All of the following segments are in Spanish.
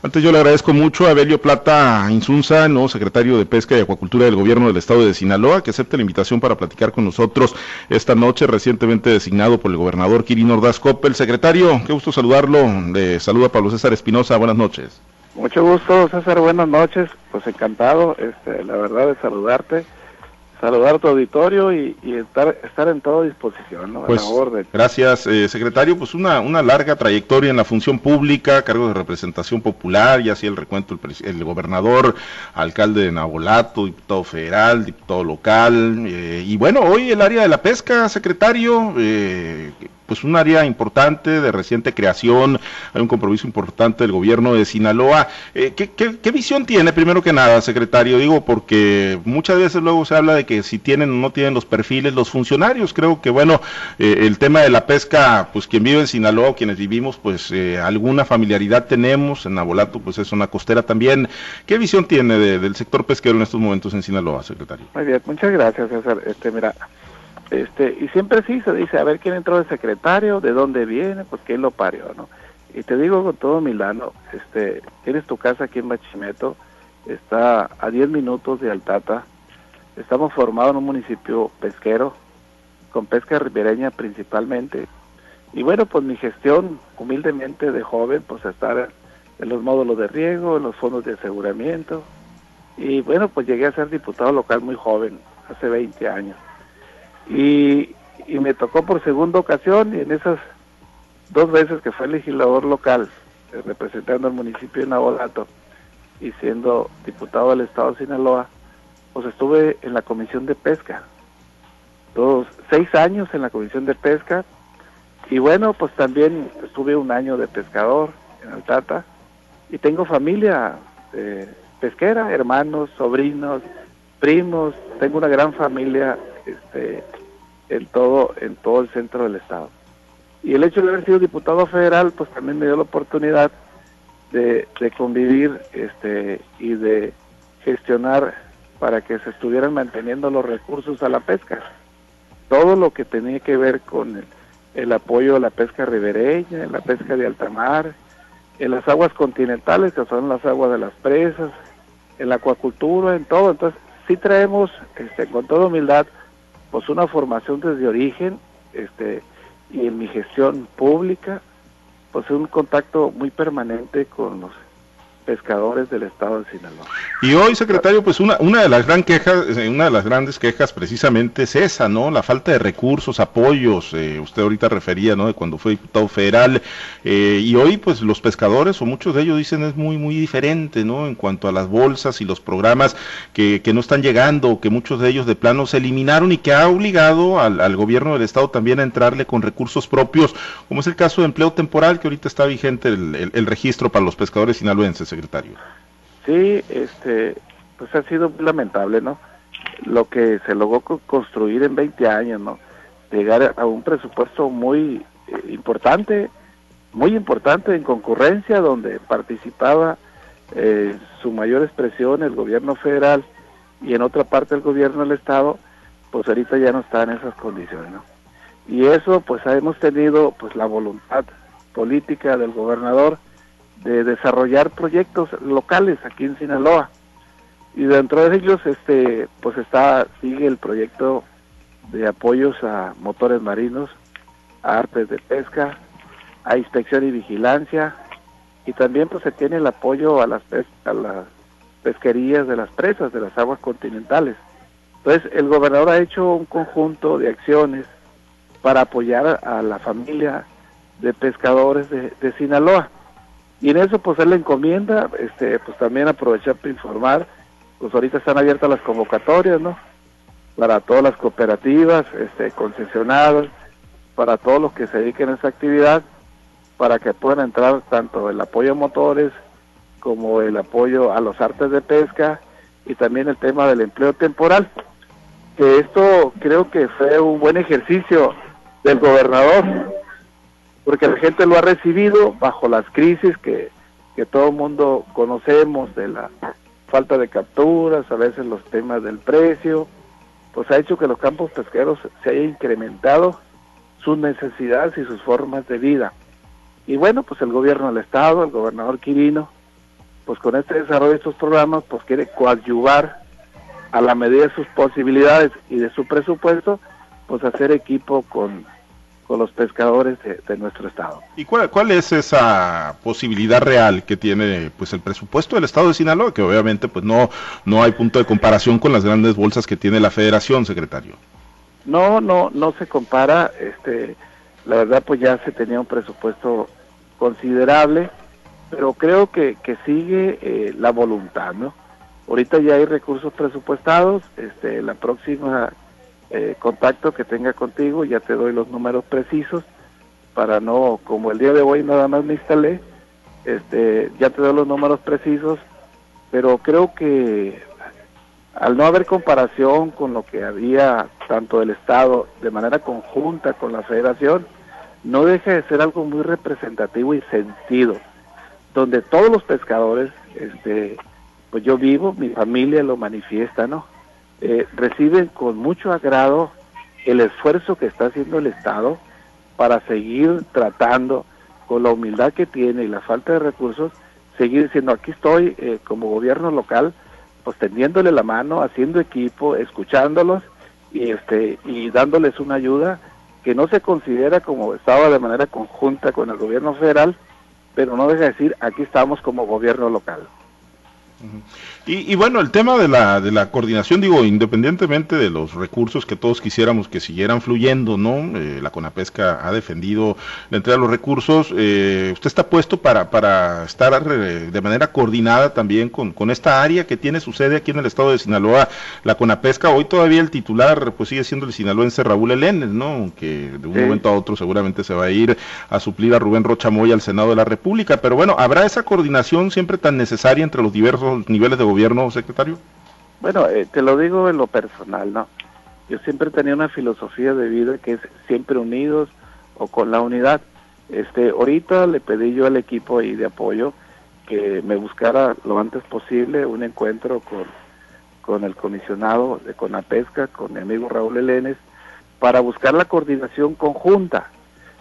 Antes yo le agradezco mucho a Belio Plata Insunza, nuevo secretario de Pesca y Acuacultura del Gobierno del Estado de Sinaloa, que acepte la invitación para platicar con nosotros esta noche, recientemente designado por el gobernador Kirin Ordaz Coppel. Secretario, qué gusto saludarlo. Le saluda Pablo César Espinosa. Buenas noches. Mucho gusto, César. Buenas noches. Pues encantado, este, la verdad, de saludarte saludar a tu auditorio y, estar, estar en toda disposición, ¿no? Pues, gracias, eh, secretario. Pues una, una larga trayectoria en la función pública, cargo de representación popular, ya hacía el recuento el, gobernador, alcalde de Nabolato, diputado federal, diputado local, eh, y bueno, hoy el área de la pesca, secretario, eh, pues un área importante de reciente creación, hay un compromiso importante del gobierno de Sinaloa. Eh, ¿qué, visión tiene, primero que nada, secretario? Digo, porque muchas veces luego se habla de que si tienen o no tienen los perfiles los funcionarios. Creo que, bueno, eh, el tema de la pesca, pues quien vive en Sinaloa, quienes vivimos, pues eh, alguna familiaridad tenemos. En Abolato, pues es una costera también. ¿Qué visión tiene del sector pesquero en estos momentos en Sinaloa, secretario? Muy bien, muchas gracias, César. Este, mira, este, y siempre sí se dice, a ver quién entró de secretario, de dónde viene, pues quién lo parió, ¿no? Y te digo con todo Milano, este, tienes tu casa aquí en Bachimeto, está a 10 minutos de Altata, estamos formados en un municipio pesquero, con pesca ribereña principalmente, y bueno, pues mi gestión, humildemente de joven, pues estar en los módulos de riego, en los fondos de aseguramiento, y bueno, pues llegué a ser diputado local muy joven, hace 20 años y, me tocó por segunda ocasión y en esas dos veces que fue legislador local, eh, representando al municipio de Nabolato y siendo diputado del estado de Sinaloa, pues estuve en la comisión de pesca, dos, seis años en la comisión de pesca y bueno, pues también estuve un año de pescador en Altata y tengo familia eh, pesquera, hermanos, sobrinos, primos, tengo una gran familia este, en todo, en todo el centro del estado. Y el hecho de haber sido diputado federal, pues también me dio la oportunidad de, convivir este, y de gestionar para que se estuvieran manteniendo los recursos a la pesca. Todo lo que tenía que ver con el, apoyo a la pesca ribereña, la pesca de alta mar, en las aguas continentales, que son las aguas de las presas, en la acuacultura, en todo. Entonces, sí traemos, este, con toda humildad, pues una formación desde origen, este, y en mi gestión pública, pues un contacto muy permanente con los pescadores del estado de Sinaloa. Y hoy, secretario, pues una, una de las gran quejas, eh, una de las grandes quejas precisamente es esa, ¿no? La falta de recursos, apoyos, eh, usted ahorita refería, ¿no? De cuando fue diputado federal, eh, y hoy pues los pescadores, o muchos de ellos dicen es muy, muy diferente, ¿no? En cuanto a las bolsas y los programas que, que no están llegando, que muchos de ellos de plano se eliminaron y que ha obligado al, al gobierno del estado también a entrarle con recursos propios, como es el caso de empleo temporal, que ahorita está vigente el, el, el registro para los pescadores sinaloenses, Sí, este, pues ha sido lamentable, ¿no? Lo que se logró construir en 20 años, ¿no? Llegar a un presupuesto muy eh, importante, muy importante en concurrencia, donde participaba eh, su mayor expresión el gobierno federal y en otra parte el gobierno del estado, pues ahorita ya no está en esas condiciones, ¿no? Y eso, pues hemos tenido pues la voluntad política del gobernador de desarrollar proyectos locales aquí en Sinaloa. Y dentro de ellos, este, pues está, sigue el proyecto de apoyos a motores marinos, a artes de pesca, a inspección y vigilancia, y también pues se tiene el apoyo a las, a las pesquerías de las presas, de las aguas continentales. Entonces, el gobernador ha hecho un conjunto de acciones para apoyar a la familia de pescadores de, de Sinaloa. Y en eso pues él le encomienda, este, pues también aprovechar para informar, pues ahorita están abiertas las convocatorias, ¿no? Para todas las cooperativas, este, concesionadas, para todos los que se dediquen a esa actividad, para que puedan entrar tanto el apoyo a motores como el apoyo a los artes de pesca y también el tema del empleo temporal. Que esto creo que fue un buen ejercicio del gobernador porque la gente lo ha recibido bajo las crisis que, que todo el mundo conocemos de la falta de capturas, a veces los temas del precio, pues ha hecho que los campos pesqueros se haya incrementado sus necesidades y sus formas de vida. Y bueno, pues el gobierno del estado, el gobernador Quirino, pues con este desarrollo de estos programas, pues quiere coadyuvar a la medida de sus posibilidades y de su presupuesto, pues hacer equipo con, con los pescadores de, nuestro estado. ¿Y cuál, cuál, es esa posibilidad real que tiene pues el presupuesto del estado de Sinaloa, que obviamente pues no, no hay punto de comparación con las grandes bolsas que tiene la federación, secretario? No, no, no se compara, este, la verdad pues ya se tenía un presupuesto considerable, pero creo que, que sigue eh, la voluntad, ¿no? Ahorita ya hay recursos presupuestados, este, la próxima eh, contacto que tenga contigo ya te doy los números precisos para no, como el día de hoy nada más me instalé, este, ya te doy los números precisos, pero creo que al no haber comparación con lo que había tanto del Estado de manera conjunta con la Federación, no deja de ser algo muy representativo y sentido, donde todos los pescadores, este, pues yo vivo, mi familia lo manifiesta, ¿no? Eh, reciben con mucho agrado el esfuerzo que está haciendo el Estado para seguir tratando con la humildad que tiene y la falta de recursos, seguir diciendo aquí estoy eh, como gobierno local, pues tendiéndole la mano, haciendo equipo, escuchándolos y este y dándoles una ayuda que no se considera como estaba de manera conjunta con el gobierno federal, pero no deja de decir aquí estamos como gobierno local. Y, bueno, el tema de la, de la coordinación, digo, independientemente de los recursos que todos quisiéramos que siguieran fluyendo, ¿no? Eh, la CONAPESCA ha defendido la entrega de los recursos. Eh, ¿Usted está puesto para, para estar eh, de manera coordinada también con, con esta área que tiene su sede aquí en el estado de Sinaloa, la CONAPESCA? Hoy todavía el titular pues sigue siendo el sinaloense Raúl Elenes, ¿no? Que de un momento a otro seguramente se va a ir a suplir a Rubén Rochamoy al Senado de la República. Pero bueno, ¿habrá esa coordinación siempre tan necesaria entre los diversos niveles de gobierno? secretario? Bueno, eh, te lo digo en lo personal, ¿no? Yo siempre tenía una filosofía de vida que es siempre unidos o con la unidad. Este, ahorita le pedí yo al equipo ahí de apoyo que me buscara lo antes posible un encuentro con, con el comisionado de Conapesca, con mi amigo Raúl Elenes, para buscar la coordinación conjunta.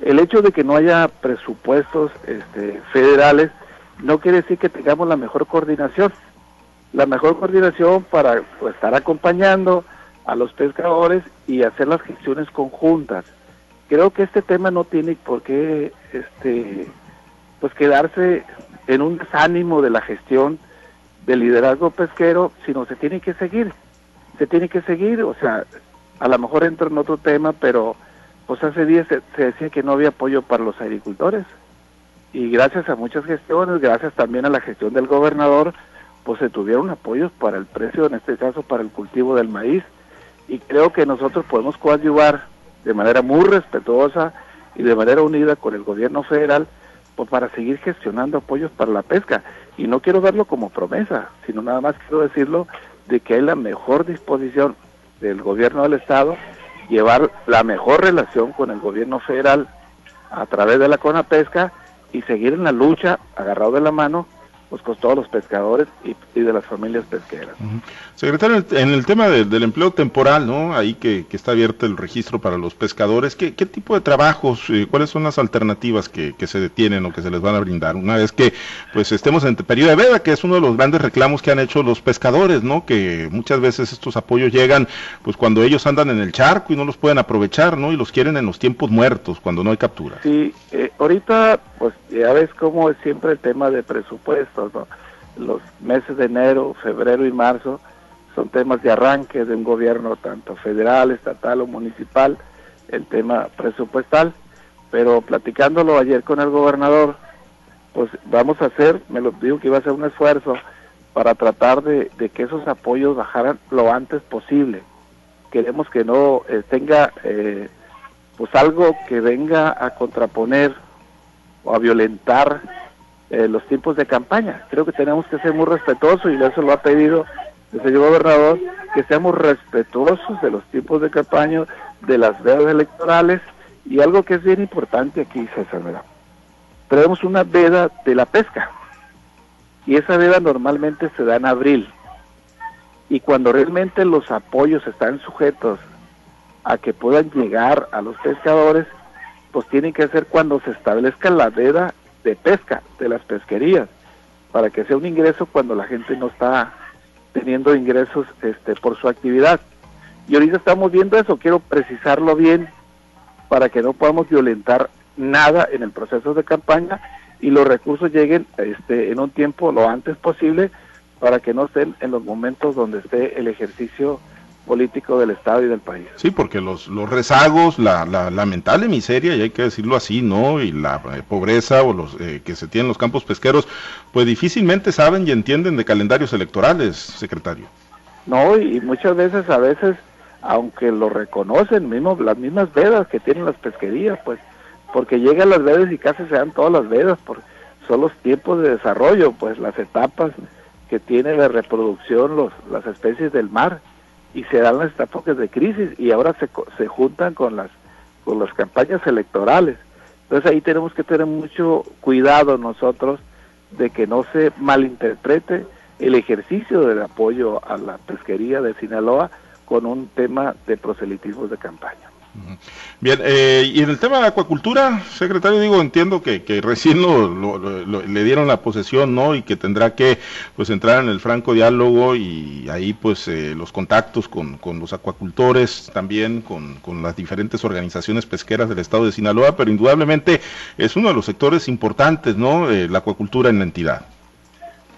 El hecho de que no haya presupuestos este, federales no quiere decir que tengamos la mejor coordinación la mejor coordinación para pues, estar acompañando a los pescadores y hacer las gestiones conjuntas. Creo que este tema no tiene por qué este pues quedarse en un desánimo de la gestión del liderazgo pesquero, sino se tiene que seguir. Se tiene que seguir, o sea, a lo mejor entra en otro tema, pero pues hace días se, se decía que no había apoyo para los agricultores. Y gracias a muchas gestiones, gracias también a la gestión del gobernador, pues se tuvieron apoyos para el precio, en este caso para el cultivo del maíz, y creo que nosotros podemos coadyuvar de manera muy respetuosa y de manera unida con el gobierno federal pues para seguir gestionando apoyos para la pesca. Y no quiero verlo como promesa, sino nada más quiero decirlo de que hay la mejor disposición del gobierno del Estado llevar la mejor relación con el gobierno federal a través de la CONAPESCA y seguir en la lucha agarrado de la mano pues con todos los pescadores y, de las familias pesqueras. Secretario, en el tema del empleo temporal, ¿no? Ahí que, está abierto el registro para los pescadores, ¿qué, tipo de trabajos, eh, cuáles son las alternativas que, se detienen o que se les van a brindar? Una vez que pues estemos en el periodo de veda, que es uno de los grandes reclamos que han hecho los pescadores, ¿no? Que muchas veces estos apoyos llegan pues cuando ellos andan en el charco y no los pueden aprovechar, ¿no? Y los quieren en los tiempos muertos, cuando no hay captura. Sí, eh, ahorita pues ya ves cómo es siempre el tema de presupuesto los meses de enero, febrero y marzo son temas de arranque de un gobierno tanto federal, estatal o municipal, el tema presupuestal, pero platicándolo ayer con el gobernador, pues vamos a hacer, me lo dijo que iba a ser un esfuerzo para tratar de, que esos apoyos bajaran lo antes posible. Queremos que no eh, tenga eh, pues algo que venga a contraponer o a violentar eh, los tiempos de campaña. Creo que tenemos que ser muy respetuosos y eso lo ha pedido el señor gobernador, que seamos respetuosos de los tiempos de campaña, de las vedas electorales y algo que es bien importante aquí, César, ¿verdad? Tenemos una veda de la pesca y esa veda normalmente se da en abril y cuando realmente los apoyos están sujetos a que puedan llegar a los pescadores, pues tienen que ser cuando se establezca la veda de pesca, de las pesquerías. para que sea un ingreso cuando la gente no está teniendo ingresos este, por su actividad. Y ahorita estamos viendo eso, quiero precisarlo bien para que no podamos violentar nada en el proceso de campaña y los recursos lleguen este, en un tiempo lo antes posible para que no estén en los momentos donde esté el ejercicio político del Estado y del país. Sí, porque los, los rezagos, la, la lamentable miseria, y hay que decirlo así, ¿no? Y la eh, pobreza o los eh, que se tienen en los campos pesqueros, pues difícilmente saben y entienden de calendarios electorales, secretario. No, y muchas veces, a veces, aunque lo reconocen, mismo, las mismas vedas que tienen las pesquerías, pues, porque llegan las vedas y casi se dan todas las vedas, por, son los tiempos de desarrollo, pues las etapas que tiene de reproducción los, las especies del mar y se dan las etapas de crisis y ahora se, se juntan con las con las campañas electorales. Entonces ahí tenemos que tener mucho cuidado nosotros de que no se malinterprete el ejercicio del apoyo a la pesquería de Sinaloa con un tema de proselitismo de campaña. Bien, eh, y en el tema de la acuacultura, secretario, digo, entiendo que, recién lo, le dieron la posesión, ¿no? Y que tendrá que, pues, entrar en el franco diálogo y ahí, pues, eh, los contactos con, los acuacultores, también con, las diferentes organizaciones pesqueras del estado de Sinaloa, pero indudablemente es uno de los sectores importantes, ¿no? Eh, la acuacultura en la entidad.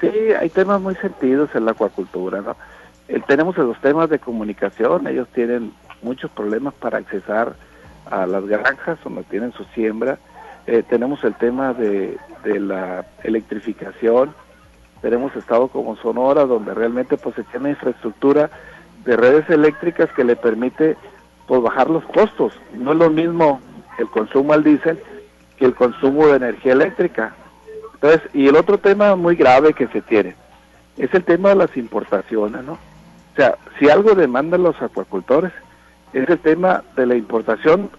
Sí, hay temas muy sentidos en la acuacultura, ¿no? tenemos los temas de comunicación, ellos tienen muchos problemas para accesar a las granjas donde tienen su siembra. Eh, tenemos el tema de, la electrificación. Tenemos estado como Sonora, donde realmente pues se tiene infraestructura de redes eléctricas que le permite pues bajar los costos. No es lo mismo el consumo al diésel que el consumo de energía eléctrica. Entonces, y el otro tema muy grave que se tiene es el tema de las importaciones, ¿no? O sea, si algo demandan los acuacultores es el tema de la importación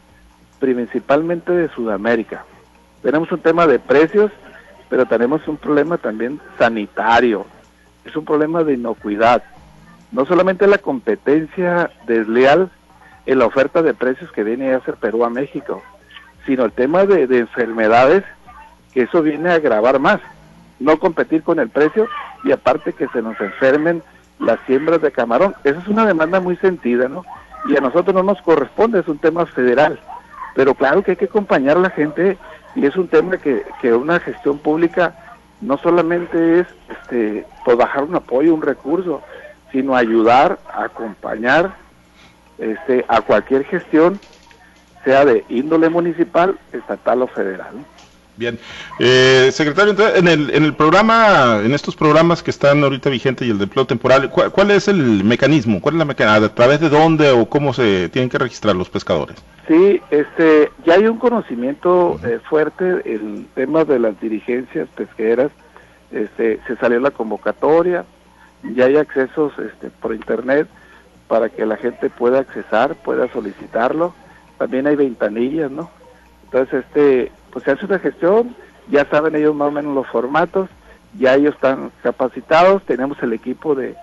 principalmente de Sudamérica. Tenemos un tema de precios, pero tenemos un problema también sanitario. Es un problema de inocuidad. No solamente la competencia desleal en la oferta de precios que viene a hacer Perú a México, sino el tema de, de enfermedades, que eso viene a agravar más. No competir con el precio y aparte que se nos enfermen las siembras de camarón. Esa es una demanda muy sentida, ¿no? Y a nosotros no nos corresponde, es un tema federal. Pero claro que hay que acompañar a la gente y es un tema que, que una gestión pública no solamente es este, pues bajar un apoyo, un recurso, sino ayudar, acompañar este, a cualquier gestión, sea de índole municipal, estatal o federal. Bien, eh, secretario, en el, en el programa, en estos programas que están ahorita vigentes y el de empleo temporal, ¿cuál, es el mecanismo? ¿Cuál es la mecanismo? ¿A través de dónde o cómo se tienen que registrar los pescadores? Sí, este, ya hay un conocimiento eh, fuerte en temas de las dirigencias pesqueras. Este, se salió la convocatoria, ya hay accesos este, por internet para que la gente pueda accesar, pueda solicitarlo. También hay ventanillas, ¿no? Entonces, este, pues se hace una gestión, ya saben ellos más o menos los formatos, ya ellos están capacitados, tenemos el equipo de,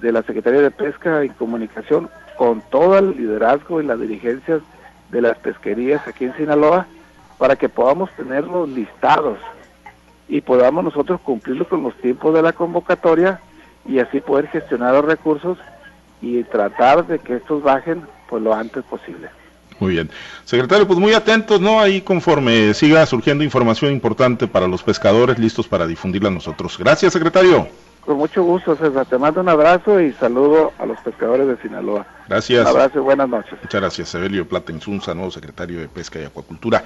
de la Secretaría de Pesca y Comunicación con todo el liderazgo y las dirigencias de las pesquerías aquí en Sinaloa para que podamos tenerlos listados y podamos nosotros cumplirlo con los tiempos de la convocatoria y así poder gestionar los recursos y tratar de que estos bajen pues lo antes posible. Muy bien. Secretario, pues muy atentos, ¿no? Ahí conforme siga surgiendo información importante para los pescadores, listos para difundirla a nosotros. Gracias, secretario. Con mucho gusto, César. Te mando un abrazo y saludo a los pescadores de Sinaloa. Gracias. Un abrazo y buenas noches. Muchas gracias, Evelio Plata Insunza, nuevo secretario de Pesca y Acuacultura.